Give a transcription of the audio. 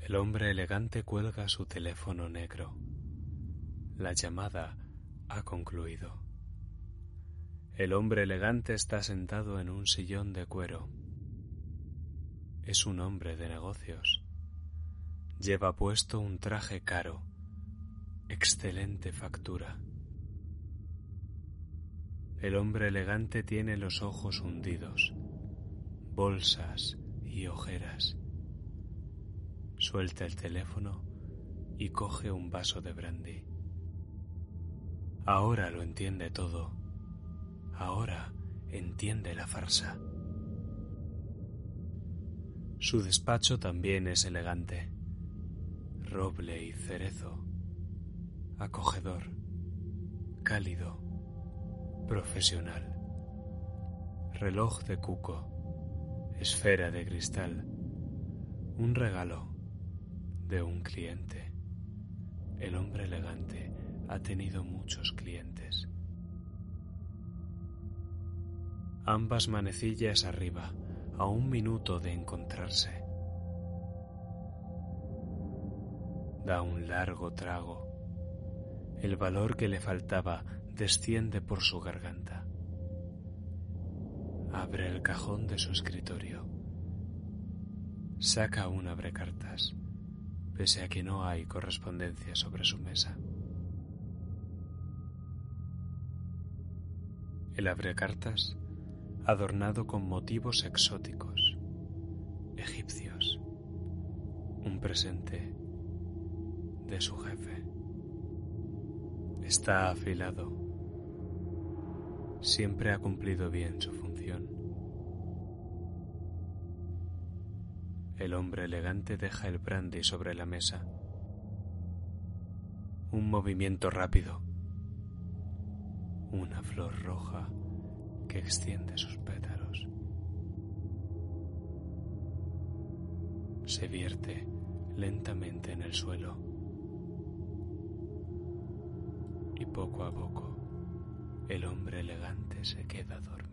El hombre elegante cuelga su teléfono negro. La llamada ha concluido. El hombre elegante está sentado en un sillón de cuero. Es un hombre de negocios. Lleva puesto un traje caro, excelente factura. El hombre elegante tiene los ojos hundidos, bolsas y ojeras. Suelta el teléfono y coge un vaso de brandy. Ahora lo entiende todo. Ahora entiende la farsa. Su despacho también es elegante. Roble y cerezo. Acogedor. Cálido. Profesional. Reloj de cuco. Esfera de cristal. Un regalo de un cliente. El hombre elegante ha tenido muchos clientes. Ambas manecillas arriba, a un minuto de encontrarse. Da un largo trago. El valor que le faltaba desciende por su garganta. Abre el cajón de su escritorio. Saca un abrecartas pese a que no hay correspondencia sobre su mesa. El abrecartas, adornado con motivos exóticos, egipcios, un presente de su jefe. Está afilado. Siempre ha cumplido bien su función. El hombre elegante deja el brandy sobre la mesa. Un movimiento rápido. Una flor roja que extiende sus pétalos. Se vierte lentamente en el suelo. Y poco a poco el hombre elegante se queda dormido.